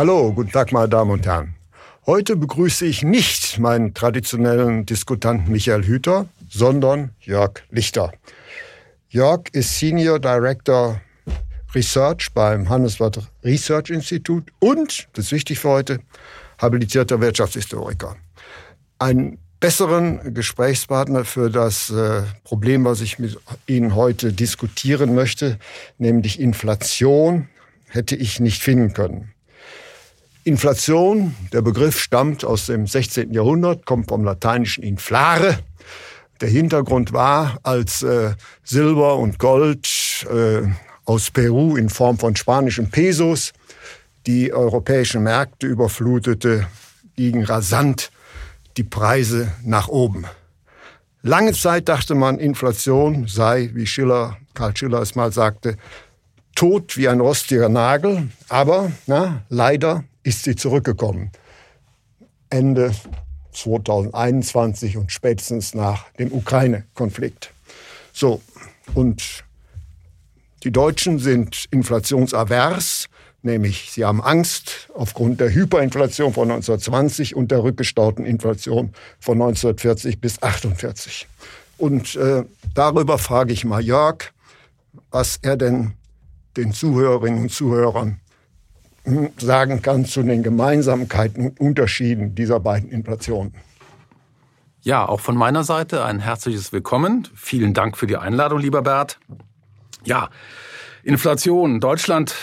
Hallo, guten Tag, meine Damen und Herren. Heute begrüße ich nicht meinen traditionellen Diskutanten Michael Hüter, sondern Jörg Lichter. Jörg ist Senior Director Research beim Handelsblatt Research Institute und, das ist wichtig für heute, habilitierter Wirtschaftshistoriker. Einen besseren Gesprächspartner für das äh, Problem, was ich mit Ihnen heute diskutieren möchte, nämlich Inflation, hätte ich nicht finden können. Inflation, der Begriff stammt aus dem 16. Jahrhundert, kommt vom lateinischen inflare. Der Hintergrund war, als äh, Silber und Gold äh, aus Peru in Form von spanischen Pesos die europäischen Märkte überflutete, gingen rasant die Preise nach oben. Lange Zeit dachte man, Inflation sei, wie Schiller, Karl Schiller es mal sagte, tot wie ein rostiger Nagel, aber na, leider ist sie zurückgekommen. Ende 2021 und spätestens nach dem Ukraine-Konflikt. So, und die Deutschen sind inflationsavers, nämlich sie haben Angst aufgrund der Hyperinflation von 1920 und der rückgestauten Inflation von 1940 bis 1948. Und äh, darüber frage ich mal Jörg, was er denn den Zuhörerinnen und Zuhörern sagen kann zu den Gemeinsamkeiten und Unterschieden dieser beiden Inflationen. Ja, auch von meiner Seite ein herzliches Willkommen. Vielen Dank für die Einladung, lieber Bert. Ja, Inflation. Deutschland,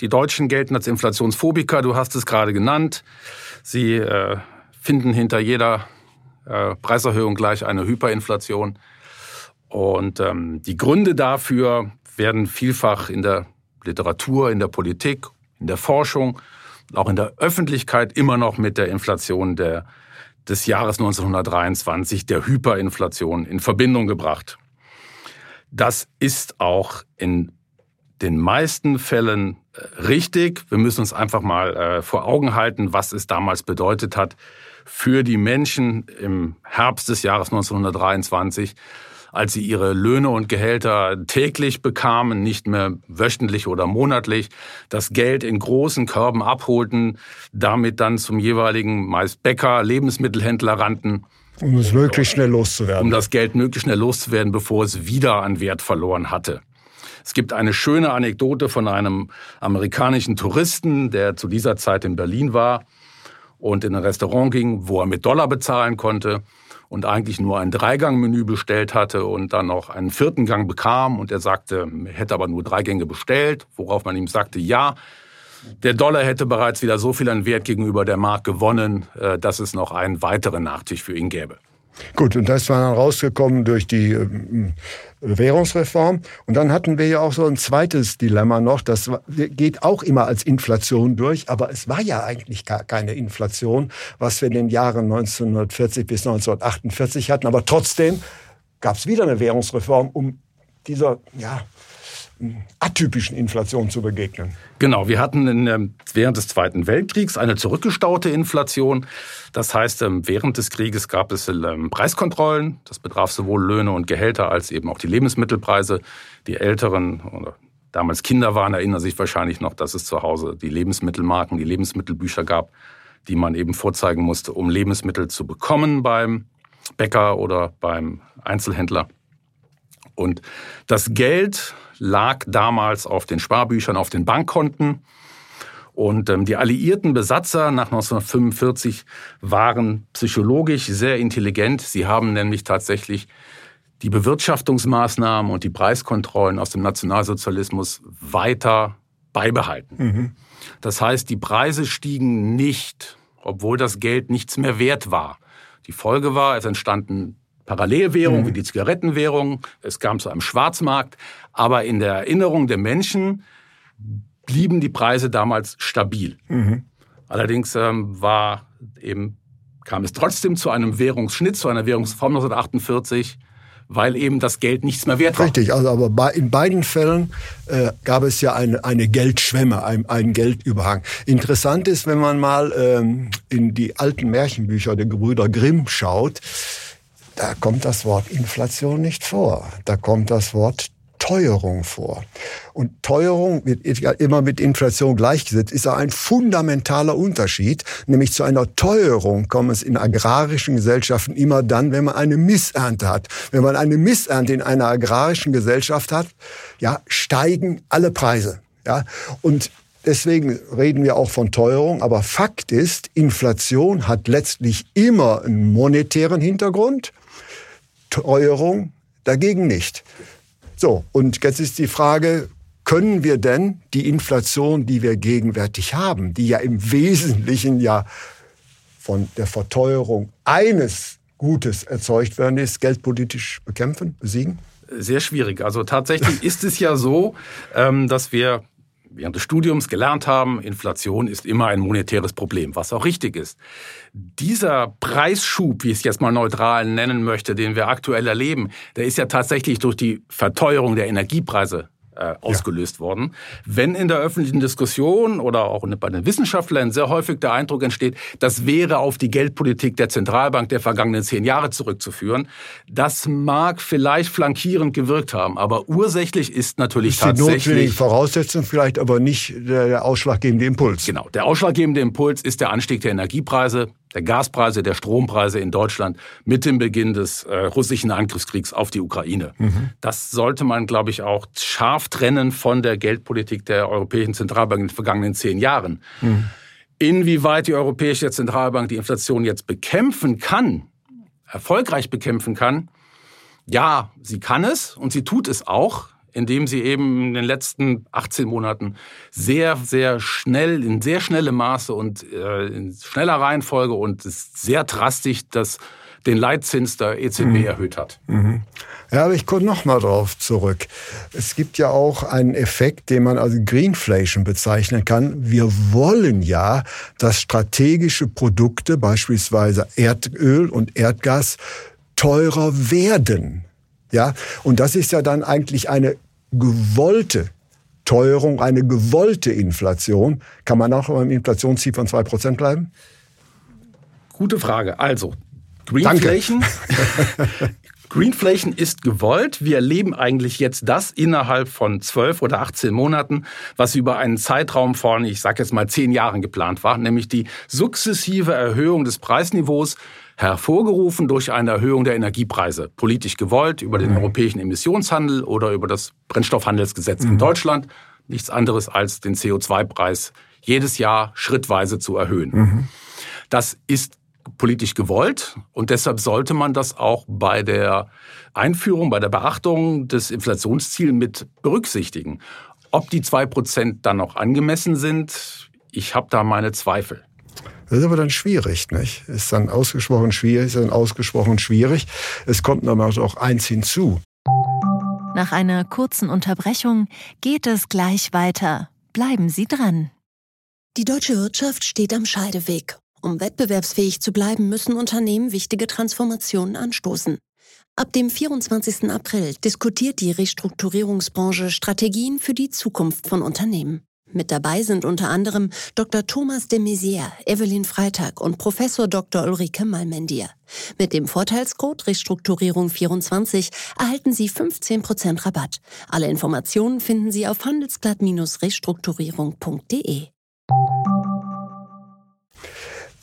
die Deutschen gelten als Inflationsphobiker, du hast es gerade genannt. Sie äh, finden hinter jeder äh, Preiserhöhung gleich eine Hyperinflation. Und ähm, die Gründe dafür werden vielfach in der Literatur, in der Politik in der Forschung, auch in der Öffentlichkeit immer noch mit der Inflation der, des Jahres 1923, der Hyperinflation, in Verbindung gebracht. Das ist auch in den meisten Fällen äh, richtig. Wir müssen uns einfach mal äh, vor Augen halten, was es damals bedeutet hat für die Menschen im Herbst des Jahres 1923 als sie ihre Löhne und Gehälter täglich bekamen, nicht mehr wöchentlich oder monatlich, das Geld in großen Körben abholten, damit dann zum jeweiligen meist Bäcker, Lebensmittelhändler rannten. Um es möglichst schnell loszuwerden. Um das Geld möglichst schnell loszuwerden, bevor es wieder an Wert verloren hatte. Es gibt eine schöne Anekdote von einem amerikanischen Touristen, der zu dieser Zeit in Berlin war und in ein Restaurant ging, wo er mit Dollar bezahlen konnte und eigentlich nur ein Dreigangmenü bestellt hatte und dann noch einen vierten Gang bekam und er sagte, er hätte aber nur drei Gänge bestellt, worauf man ihm sagte, ja, der Dollar hätte bereits wieder so viel an Wert gegenüber der Mark gewonnen, äh, dass es noch einen weiteren Nachtisch für ihn gäbe. Gut, und das war dann rausgekommen durch die ähm, Währungsreform. Und dann hatten wir ja auch so ein zweites Dilemma noch. Das geht auch immer als Inflation durch, aber es war ja eigentlich gar keine Inflation, was wir in den Jahren 1940 bis 1948 hatten. Aber trotzdem gab es wieder eine Währungsreform, um dieser, ja, atypischen Inflation zu begegnen. Genau, wir hatten in, während des Zweiten Weltkriegs eine zurückgestaute Inflation. Das heißt, ähm, während des Krieges gab es ähm, Preiskontrollen. Das betraf sowohl Löhne und Gehälter als eben auch die Lebensmittelpreise. Die Älteren oder damals Kinder waren, erinnern sich wahrscheinlich noch, dass es zu Hause die Lebensmittelmarken, die Lebensmittelbücher gab, die man eben vorzeigen musste, um Lebensmittel zu bekommen beim Bäcker oder beim Einzelhändler. Und das Geld lag damals auf den Sparbüchern, auf den Bankkonten. Und ähm, die alliierten Besatzer nach 1945 waren psychologisch sehr intelligent. Sie haben nämlich tatsächlich die Bewirtschaftungsmaßnahmen und die Preiskontrollen aus dem Nationalsozialismus weiter beibehalten. Mhm. Das heißt, die Preise stiegen nicht, obwohl das Geld nichts mehr wert war. Die Folge war, es entstanden Parallelwährungen mhm. wie die Zigarettenwährung, es kam zu einem Schwarzmarkt, aber in der Erinnerung der Menschen blieben die Preise damals stabil. Mhm. Allerdings ähm, war eben, kam es trotzdem zu einem Währungsschnitt, zu einer Währungsform 1948 weil eben das Geld nichts mehr wert war. Richtig, also aber in beiden Fällen äh, gab es ja eine, eine Geldschwemme, ein, einen Geldüberhang. Interessant ist, wenn man mal ähm, in die alten Märchenbücher der Gebrüder Grimm schaut, da kommt das Wort Inflation nicht vor. Da kommt das Wort Teuerung vor. Und Teuerung wird immer mit Inflation gleichgesetzt, ist ein fundamentaler Unterschied. Nämlich zu einer Teuerung kommt es in agrarischen Gesellschaften immer dann, wenn man eine Missernte hat. Wenn man eine Missernte in einer agrarischen Gesellschaft hat, ja, steigen alle Preise. Ja, und Deswegen reden wir auch von Teuerung. Aber Fakt ist, Inflation hat letztlich immer einen monetären Hintergrund. Teuerung dagegen nicht. So, und jetzt ist die Frage, können wir denn die Inflation, die wir gegenwärtig haben, die ja im Wesentlichen ja von der Verteuerung eines Gutes erzeugt werden ist, geldpolitisch bekämpfen, besiegen? Sehr schwierig. Also tatsächlich ist es ja so, ähm, dass wir während des Studiums gelernt haben, Inflation ist immer ein monetäres Problem, was auch richtig ist. Dieser Preisschub, wie ich es jetzt mal neutral nennen möchte, den wir aktuell erleben, der ist ja tatsächlich durch die Verteuerung der Energiepreise äh, ausgelöst ja. worden. Wenn in der öffentlichen Diskussion oder auch bei den Wissenschaftlern sehr häufig der Eindruck entsteht, das wäre auf die Geldpolitik der Zentralbank der vergangenen zehn Jahre zurückzuführen, das mag vielleicht flankierend gewirkt haben, aber ursächlich ist natürlich ist tatsächlich... Die notwendige Voraussetzung vielleicht, aber nicht der, der ausschlaggebende Impuls. Genau, der ausschlaggebende Impuls ist der Anstieg der Energiepreise der Gaspreise, der Strompreise in Deutschland mit dem Beginn des äh, russischen Angriffskriegs auf die Ukraine. Mhm. Das sollte man, glaube ich, auch scharf trennen von der Geldpolitik der Europäischen Zentralbank in den vergangenen zehn Jahren. Mhm. Inwieweit die Europäische Zentralbank die Inflation jetzt bekämpfen kann, erfolgreich bekämpfen kann, ja, sie kann es und sie tut es auch indem sie eben in den letzten 18 Monaten sehr, sehr schnell, in sehr schnellem Maße und äh, in schneller Reihenfolge und sehr drastisch das, den Leitzins der EZB mhm. erhöht hat. Mhm. Ja, aber ich komme noch mal drauf zurück. Es gibt ja auch einen Effekt, den man als Greenflation bezeichnen kann. Wir wollen ja, dass strategische Produkte, beispielsweise Erdöl und Erdgas, teurer werden. Ja, und das ist ja dann eigentlich eine gewollte Teuerung, eine gewollte Inflation. Kann man auch beim Inflationsziel von 2% bleiben? Gute Frage. Also, Greenflation. Greenflation ist gewollt. Wir erleben eigentlich jetzt das innerhalb von 12 oder 18 Monaten, was über einen Zeitraum von, ich sage jetzt mal, 10 Jahren geplant war, nämlich die sukzessive Erhöhung des Preisniveaus hervorgerufen durch eine Erhöhung der Energiepreise. Politisch gewollt über den mhm. europäischen Emissionshandel oder über das Brennstoffhandelsgesetz mhm. in Deutschland. Nichts anderes als den CO2-Preis jedes Jahr schrittweise zu erhöhen. Mhm. Das ist politisch gewollt und deshalb sollte man das auch bei der Einführung, bei der Beachtung des Inflationsziels mit berücksichtigen. Ob die zwei Prozent dann noch angemessen sind, ich habe da meine Zweifel. Das ist aber dann schwierig, nicht? Ist dann ausgesprochen schwierig, ist dann ausgesprochen schwierig. Es kommt aber auch eins hinzu. Nach einer kurzen Unterbrechung geht es gleich weiter. Bleiben Sie dran. Die deutsche Wirtschaft steht am Scheideweg. Um wettbewerbsfähig zu bleiben, müssen Unternehmen wichtige Transformationen anstoßen. Ab dem 24. April diskutiert die Restrukturierungsbranche Strategien für die Zukunft von Unternehmen. Mit dabei sind unter anderem Dr. Thomas de Maizière, Evelyn Freitag und Professor Dr. Ulrike Malmendier. Mit dem Vorteilscode Restrukturierung24 erhalten Sie 15% Rabatt. Alle Informationen finden Sie auf handelsblatt-restrukturierung.de.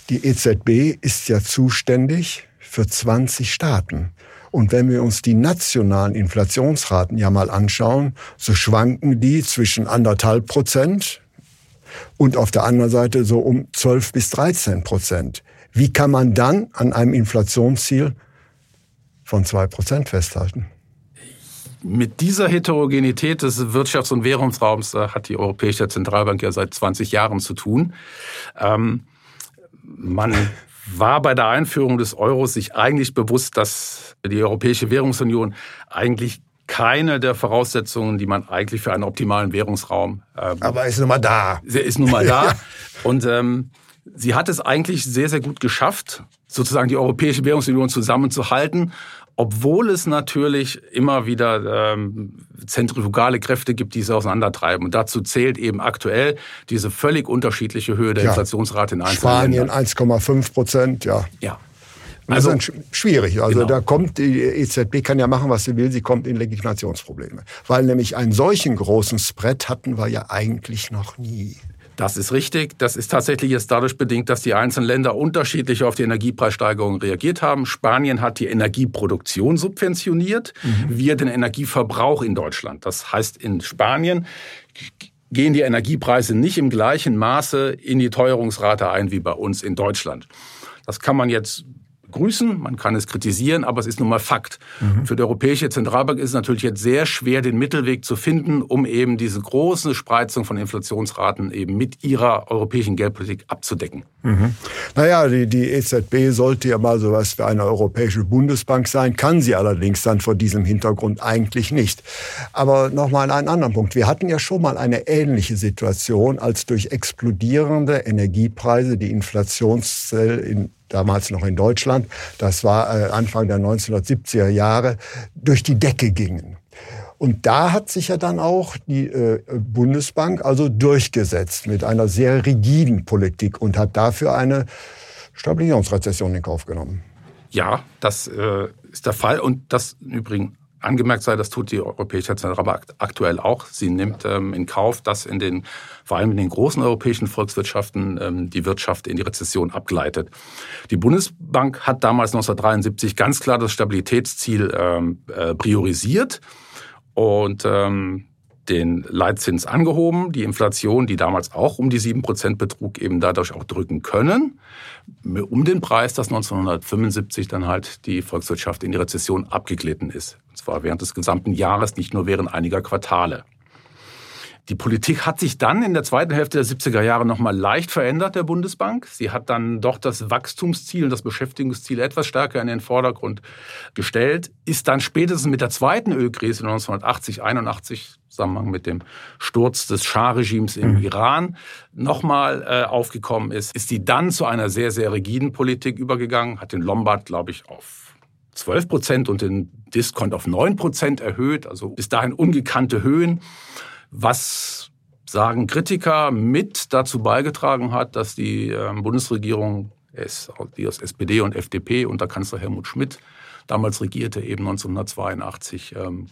Die EZB ist ja zuständig für 20 Staaten. Und wenn wir uns die nationalen Inflationsraten ja mal anschauen, so schwanken die zwischen anderthalb Prozent und auf der anderen Seite so um 12 bis 13 Prozent. Wie kann man dann an einem Inflationsziel von zwei Prozent festhalten? Mit dieser Heterogenität des Wirtschafts- und Währungsraums äh, hat die Europäische Zentralbank ja seit 20 Jahren zu tun. Ähm, man war bei der Einführung des Euros sich eigentlich bewusst, dass die Europäische Währungsunion eigentlich keine der Voraussetzungen, die man eigentlich für einen optimalen Währungsraum. Äh, Aber ist nun mal da. Ist nun mal da. Und ähm, Sie hat es eigentlich sehr, sehr gut geschafft, sozusagen die Europäische Währungsunion zusammenzuhalten, obwohl es natürlich immer wieder ähm, zentrifugale Kräfte gibt, die sie auseinandertreiben. Und dazu zählt eben aktuell diese völlig unterschiedliche Höhe der ja. Inflationsrate in einzelnen Spanien 1,5 Prozent, ja. Ja. Also, das ist schwierig. Also genau. da kommt die EZB kann ja machen, was sie will. Sie kommt in Legitimationsprobleme, weil nämlich einen solchen großen Spread hatten wir ja eigentlich noch nie. Das ist richtig. Das ist tatsächlich jetzt dadurch bedingt, dass die einzelnen Länder unterschiedlich auf die Energiepreissteigerungen reagiert haben. Spanien hat die Energieproduktion subventioniert, mhm. wir den Energieverbrauch in Deutschland. Das heißt, in Spanien gehen die Energiepreise nicht im gleichen Maße in die Teuerungsrate ein wie bei uns in Deutschland. Das kann man jetzt grüßen, man kann es kritisieren, aber es ist nun mal Fakt. Mhm. Für die Europäische Zentralbank ist es natürlich jetzt sehr schwer, den Mittelweg zu finden, um eben diese große Spreizung von Inflationsraten eben mit ihrer europäischen Geldpolitik abzudecken. Mhm. Naja, die, die EZB sollte ja mal sowas wie eine europäische Bundesbank sein, kann sie allerdings dann vor diesem Hintergrund eigentlich nicht. Aber nochmal einen anderen Punkt. Wir hatten ja schon mal eine ähnliche Situation, als durch explodierende Energiepreise die Inflationszelle in damals noch in Deutschland, das war äh, Anfang der 1970er Jahre, durch die Decke gingen. Und da hat sich ja dann auch die äh, Bundesbank also durchgesetzt mit einer sehr rigiden Politik und hat dafür eine Stabilisierungsrezession in Kauf genommen. Ja, das äh, ist der Fall und das im Übrigen angemerkt sei, das tut die Europäische Zentralbank aktuell auch. Sie nimmt ähm, in Kauf, dass in den, vor allem in den großen europäischen Volkswirtschaften ähm, die Wirtschaft in die Rezession abgleitet. Die Bundesbank hat damals 1973 ganz klar das Stabilitätsziel ähm, äh, priorisiert und ähm, den Leitzins angehoben, die Inflation, die damals auch um die sieben Prozent betrug, eben dadurch auch drücken können, um den Preis, dass 1975 dann halt die Volkswirtschaft in die Rezession abgeglitten ist. Und zwar während des gesamten Jahres, nicht nur während einiger Quartale. Die Politik hat sich dann in der zweiten Hälfte der 70er Jahre nochmal leicht verändert, der Bundesbank. Sie hat dann doch das Wachstumsziel und das Beschäftigungsziel etwas stärker in den Vordergrund gestellt, ist dann spätestens mit der zweiten Ölkrise 1980, 81, Zusammenhang mit dem Sturz des Schah-Regimes im mhm. Iran nochmal äh, aufgekommen ist, ist die dann zu einer sehr, sehr rigiden Politik übergegangen, hat den Lombard, glaube ich, auf 12 Prozent und den Diskont auf 9 Prozent erhöht, also bis dahin ungekannte Höhen was sagen Kritiker mit dazu beigetragen hat, dass die ähm, Bundesregierung, die aus SPD und FDP unter Kanzler Helmut Schmidt damals regierte, eben 1982 ähm,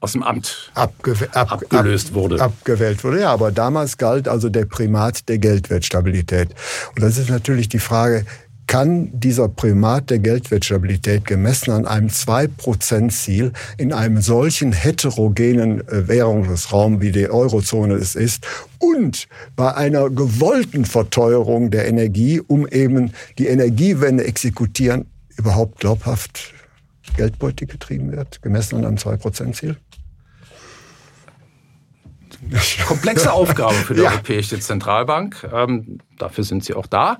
aus dem Amt Abge ab abgelöst wurde. Abgewählt wurde, ja, aber damals galt also der Primat der Geldwertstabilität. Und das ist natürlich die Frage, kann dieser Primat der Geldwertstabilität gemessen an einem 2%-Ziel in einem solchen heterogenen äh, Währungsraum, wie die Eurozone es ist, und bei einer gewollten Verteuerung der Energie, um eben die Energiewende exekutieren, überhaupt glaubhaft Geldpolitik getrieben wird, gemessen an einem 2%-Ziel? Komplexe Aufgabe für die ja. Europäische Zentralbank. Ähm, dafür sind sie auch da.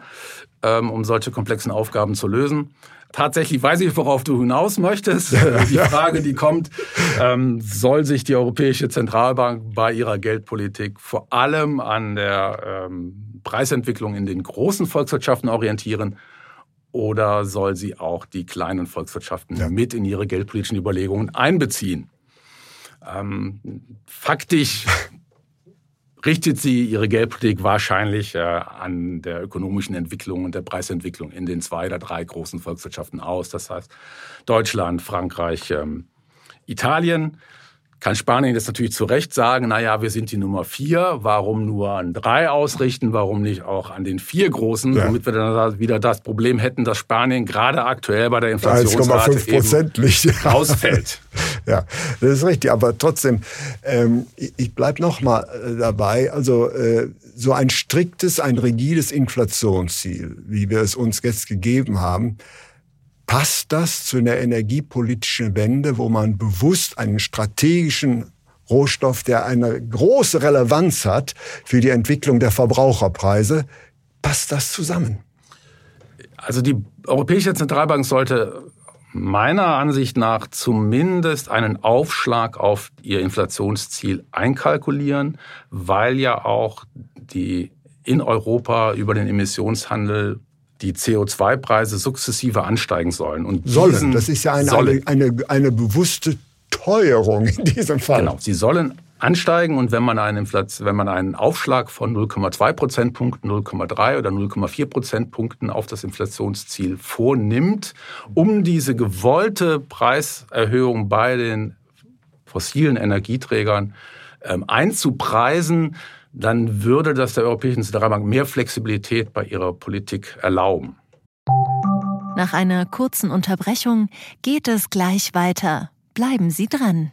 Ähm, um solche komplexen Aufgaben zu lösen. Tatsächlich weiß ich, worauf du hinaus möchtest. Die Frage, die kommt, ähm, soll sich die Europäische Zentralbank bei ihrer Geldpolitik vor allem an der ähm, Preisentwicklung in den großen Volkswirtschaften orientieren oder soll sie auch die kleinen Volkswirtschaften ja. mit in ihre geldpolitischen Überlegungen einbeziehen? Ähm, faktisch richtet sie ihre Geldpolitik wahrscheinlich äh, an der ökonomischen Entwicklung und der Preisentwicklung in den zwei oder drei großen Volkswirtschaften aus. Das heißt Deutschland, Frankreich, ähm, Italien kann Spanien jetzt natürlich zu Recht sagen, na ja, wir sind die Nummer vier, warum nur an drei ausrichten, warum nicht auch an den vier großen, ja. womit wir dann wieder das Problem hätten, dass Spanien gerade aktuell bei der Inflationsrate 1,5 ausfällt. ja, das ist richtig, aber trotzdem, ähm, ich bleibe noch mal äh, dabei, also äh, so ein striktes, ein rigides Inflationsziel, wie wir es uns jetzt gegeben haben, Passt das zu einer energiepolitischen Wende, wo man bewusst einen strategischen Rohstoff, der eine große Relevanz hat für die Entwicklung der Verbraucherpreise, passt das zusammen? Also die Europäische Zentralbank sollte meiner Ansicht nach zumindest einen Aufschlag auf ihr Inflationsziel einkalkulieren, weil ja auch die in Europa über den Emissionshandel die CO2-Preise sukzessive ansteigen sollen. Und sollen, das ist ja eine, eine, eine, eine bewusste Teuerung in diesem Fall. Genau, sie sollen ansteigen und wenn man einen, wenn man einen Aufschlag von 0,2 Prozentpunkten, 0,3 oder 0,4 Prozentpunkten auf das Inflationsziel vornimmt, um diese gewollte Preiserhöhung bei den fossilen Energieträgern ähm, einzupreisen, dann würde das der Europäischen Zentralbank mehr Flexibilität bei ihrer Politik erlauben. Nach einer kurzen Unterbrechung geht es gleich weiter. Bleiben Sie dran.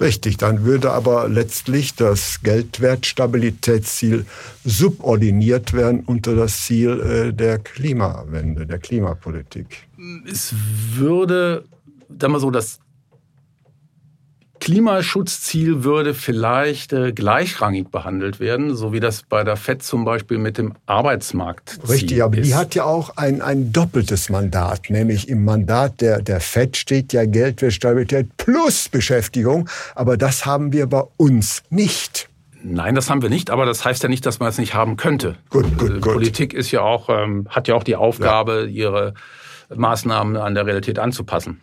Richtig, dann würde aber letztlich das Geldwertstabilitätsziel subordiniert werden unter das Ziel äh, der Klimawende, der Klimapolitik. Es würde, sagen wir so, das Klimaschutzziel würde vielleicht äh, gleichrangig behandelt werden, so wie das bei der FED zum Beispiel mit dem Arbeitsmarkt Richtig, aber ist. die hat ja auch ein, ein doppeltes Mandat, nämlich im Mandat der, der FED steht ja Geldwertstabilität plus Beschäftigung, aber das haben wir bei uns nicht. Nein, das haben wir nicht, aber das heißt ja nicht, dass man es nicht haben könnte. Gut, gut, äh, gut. Politik ist ja auch, ähm, hat ja auch die Aufgabe, ja. ihre Maßnahmen an der Realität anzupassen.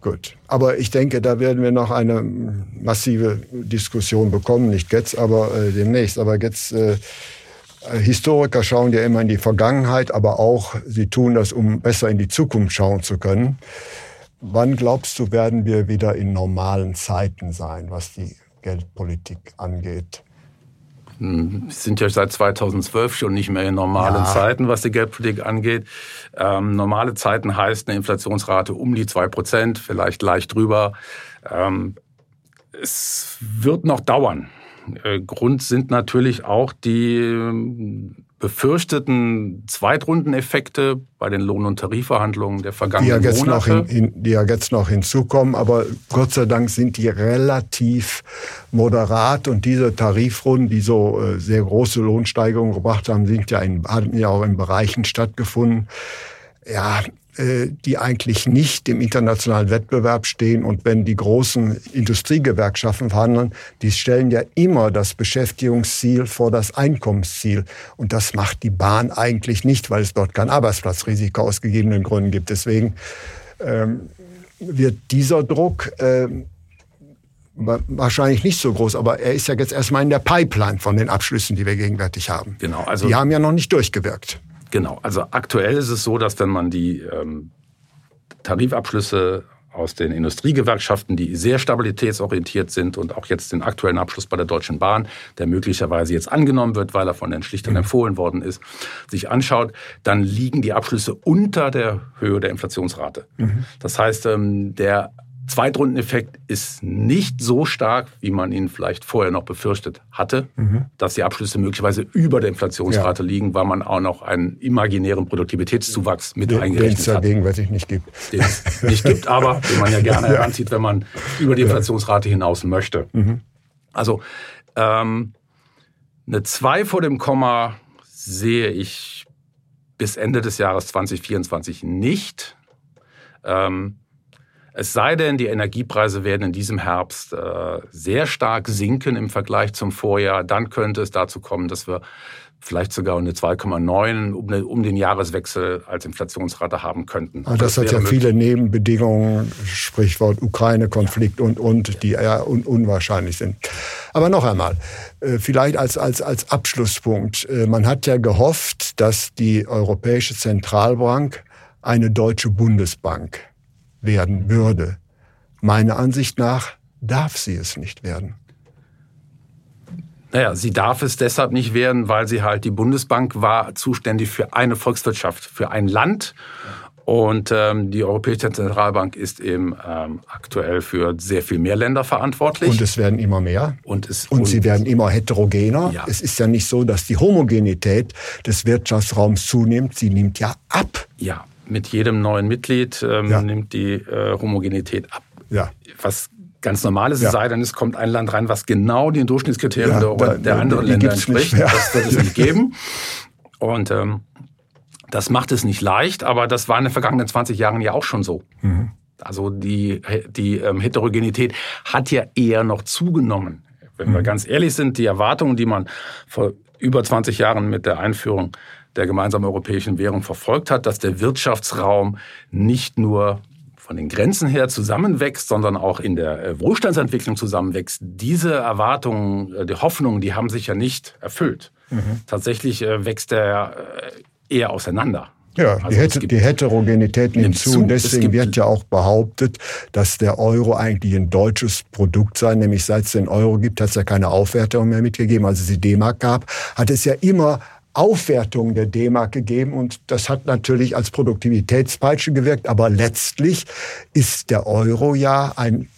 Gut. Aber ich denke, da werden wir noch eine massive Diskussion bekommen. Nicht jetzt, aber äh, demnächst. Aber jetzt, äh, Historiker schauen ja immer in die Vergangenheit, aber auch, sie tun das, um besser in die Zukunft schauen zu können. Wann glaubst du, werden wir wieder in normalen Zeiten sein, was die Geldpolitik angeht? Wir sind ja seit 2012 schon nicht mehr in normalen ja. Zeiten, was die Geldpolitik angeht. Ähm, normale Zeiten heißt eine Inflationsrate um die zwei Prozent, vielleicht leicht drüber. Ähm, es wird noch dauern. Äh, Grund sind natürlich auch die befürchteten Zweitrundeneffekte bei den Lohn- und Tarifverhandlungen der vergangenen die ja jetzt Monate. Noch hin, die ja jetzt noch hinzukommen, aber Gott sei Dank sind die relativ moderat und diese Tarifrunden, die so äh, sehr große Lohnsteigerungen gebracht haben, sind ja in, hatten ja auch in Bereichen stattgefunden. Ja, die eigentlich nicht im internationalen Wettbewerb stehen. Und wenn die großen Industriegewerkschaften verhandeln, die stellen ja immer das Beschäftigungsziel vor das Einkommensziel. Und das macht die Bahn eigentlich nicht, weil es dort kein Arbeitsplatzrisiko aus gegebenen Gründen gibt. Deswegen ähm, wird dieser Druck äh, wahrscheinlich nicht so groß, aber er ist ja jetzt erstmal in der Pipeline von den Abschlüssen, die wir gegenwärtig haben. Genau, also die haben ja noch nicht durchgewirkt. Genau, also aktuell ist es so, dass wenn man die ähm, Tarifabschlüsse aus den Industriegewerkschaften, die sehr stabilitätsorientiert sind und auch jetzt den aktuellen Abschluss bei der Deutschen Bahn, der möglicherweise jetzt angenommen wird, weil er von den Schlichtern mhm. empfohlen worden ist, sich anschaut, dann liegen die Abschlüsse unter der Höhe der Inflationsrate. Mhm. Das heißt, ähm, der Zweitrundeneffekt ist nicht so stark, wie man ihn vielleicht vorher noch befürchtet hatte, mhm. dass die Abschlüsse möglicherweise über der Inflationsrate ja. liegen, weil man auch noch einen imaginären Produktivitätszuwachs mit den, eingerechnet den es hat. gegenwärtig nicht gibt. Den es nicht gibt, aber den man ja gerne ja. heranzieht, wenn man über die Inflationsrate hinaus möchte. Mhm. Also ähm, eine 2 vor dem Komma sehe ich bis Ende des Jahres 2024 nicht. Ähm, es sei denn, die Energiepreise werden in diesem Herbst äh, sehr stark sinken im Vergleich zum Vorjahr. Dann könnte es dazu kommen, dass wir vielleicht sogar eine 2,9 um, um, den Jahreswechsel als Inflationsrate haben könnten. Aber das, das hat ja möglich. viele Nebenbedingungen, Sprichwort Ukraine-Konflikt ja. und, und, die eher un unwahrscheinlich sind. Aber noch einmal, äh, vielleicht als, als, als Abschlusspunkt. Äh, man hat ja gehofft, dass die Europäische Zentralbank eine deutsche Bundesbank werden würde. Meiner Ansicht nach darf sie es nicht werden. Naja, sie darf es deshalb nicht werden, weil sie halt die Bundesbank war zuständig für eine Volkswirtschaft, für ein Land. Und ähm, die Europäische Zentralbank ist eben ähm, aktuell für sehr viel mehr Länder verantwortlich. Und es werden immer mehr. Und, es, und, und sie werden immer heterogener. Ja. Es ist ja nicht so, dass die Homogenität des Wirtschaftsraums zunimmt. Sie nimmt ja ab. Ja, mit jedem neuen Mitglied ähm, ja. nimmt die äh, Homogenität ab. Ja. Was ganz normal ist, ja. es sei denn, es kommt ein Land rein, was genau den Durchschnittskriterien ja, der, der anderen Länder entspricht. Das wird es nicht geben. Und ähm, das macht es nicht leicht, aber das war in den vergangenen 20 Jahren ja auch schon so. Mhm. Also die, die ähm, Heterogenität hat ja eher noch zugenommen. Wenn mhm. wir ganz ehrlich sind, die Erwartungen, die man vor über 20 Jahren mit der Einführung der gemeinsamen europäischen Währung verfolgt hat, dass der Wirtschaftsraum nicht nur von den Grenzen her zusammenwächst, sondern auch in der äh, Wohlstandsentwicklung zusammenwächst. Diese Erwartungen, äh, die Hoffnungen, die haben sich ja nicht erfüllt. Mhm. Tatsächlich äh, wächst er eher auseinander. Ja, also die, Het die, Heterogenität nimmt zu. Deswegen wird ja auch behauptet, dass der Euro eigentlich ein deutsches Produkt sei. Nämlich seit es den Euro gibt, hat es ja keine Aufwertung mehr mitgegeben. Als es die D-Mark gab, hat es ja immer Aufwertung der D-Mark gegeben und das hat natürlich als Produktivitätspeitsche gewirkt, aber letztlich ist der Euro ja ein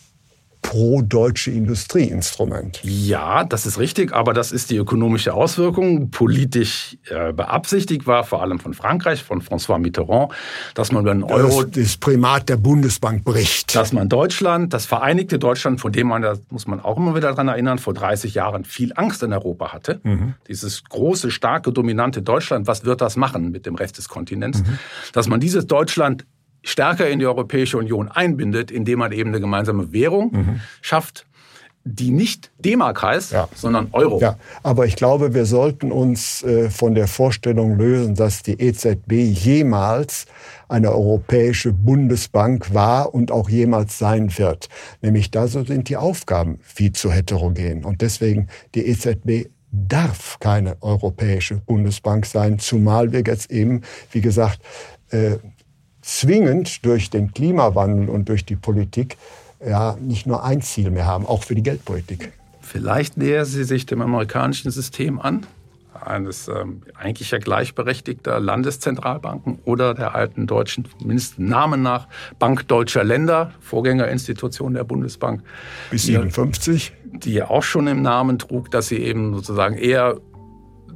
pro-deutsche Industrieinstrument. Ja, das ist richtig, aber das ist die ökonomische Auswirkung. Politisch äh, beabsichtigt war vor allem von Frankreich, von François Mitterrand, dass man den Euro... Das, das Primat der Bundesbank bricht. Dass man Deutschland, das vereinigte Deutschland, von dem man, da muss man auch immer wieder daran erinnern, vor 30 Jahren viel Angst in Europa hatte. Mhm. Dieses große, starke, dominante Deutschland, was wird das machen mit dem Rest des Kontinents? Mhm. Dass man dieses Deutschland stärker in die Europäische Union einbindet, indem man eben eine gemeinsame Währung mhm. schafft, die nicht D-Mark heißt, ja. sondern Euro. Ja, aber ich glaube, wir sollten uns äh, von der Vorstellung lösen, dass die EZB jemals eine europäische Bundesbank war und auch jemals sein wird. Nämlich da sind die Aufgaben viel zu heterogen. Und deswegen die EZB darf keine europäische Bundesbank sein, zumal wir jetzt eben, wie gesagt, äh, zwingend durch den Klimawandel und durch die Politik ja nicht nur ein Ziel mehr haben, auch für die Geldpolitik. Vielleicht nähern Sie sich dem amerikanischen System an, eines ähm, eigentlich ja gleichberechtigter Landeszentralbanken oder der alten deutschen, mindestens Namen nach, Bank Deutscher Länder, Vorgängerinstitution der Bundesbank. Bis 57. Die, die auch schon im Namen trug, dass sie eben sozusagen eher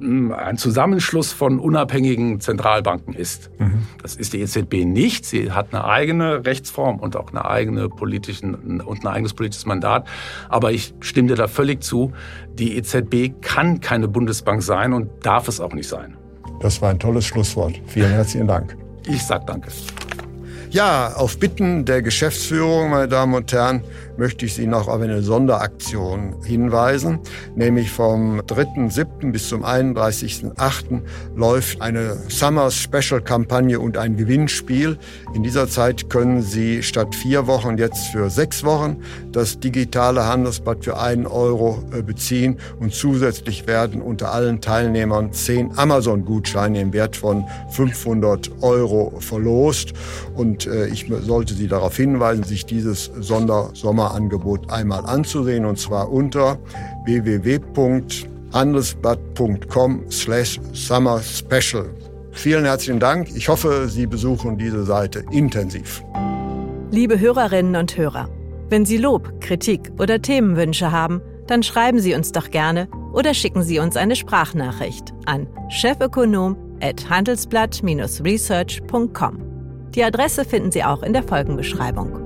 ein Zusammenschluss von unabhängigen Zentralbanken ist. Mhm. Das ist die EZB nicht. Sie hat eine eigene Rechtsform und auch eine eigene politischen und ein eigenes politisches Mandat. Aber ich stimme dir da völlig zu. Die EZB kann keine Bundesbank sein und darf es auch nicht sein. Das war ein tolles Schlusswort. Vielen herzlichen Dank. Ich sag danke. Ja, auf Bitten der Geschäftsführung, meine Damen und Herren, möchte ich Sie noch auf eine Sonderaktion hinweisen. Nämlich vom 3.7. bis zum 31.8. läuft eine Summer Special Kampagne und ein Gewinnspiel. In dieser Zeit können Sie statt vier Wochen jetzt für sechs Wochen das digitale Handelsblatt für einen Euro äh, beziehen und zusätzlich werden unter allen Teilnehmern zehn Amazon-Gutscheine im Wert von 500 Euro verlost. Und äh, ich sollte Sie darauf hinweisen, sich dieses Sondersommer Sommerangebot einmal anzusehen und zwar unter www.handelsblatt.com slash summer. Vielen herzlichen Dank. Ich hoffe, Sie besuchen diese Seite intensiv. Liebe Hörerinnen und Hörer, wenn Sie Lob, Kritik oder Themenwünsche haben, dann schreiben Sie uns doch gerne oder schicken Sie uns eine Sprachnachricht an chefökonom@handelsblatt-research.com. Die Adresse finden Sie auch in der Folgenbeschreibung.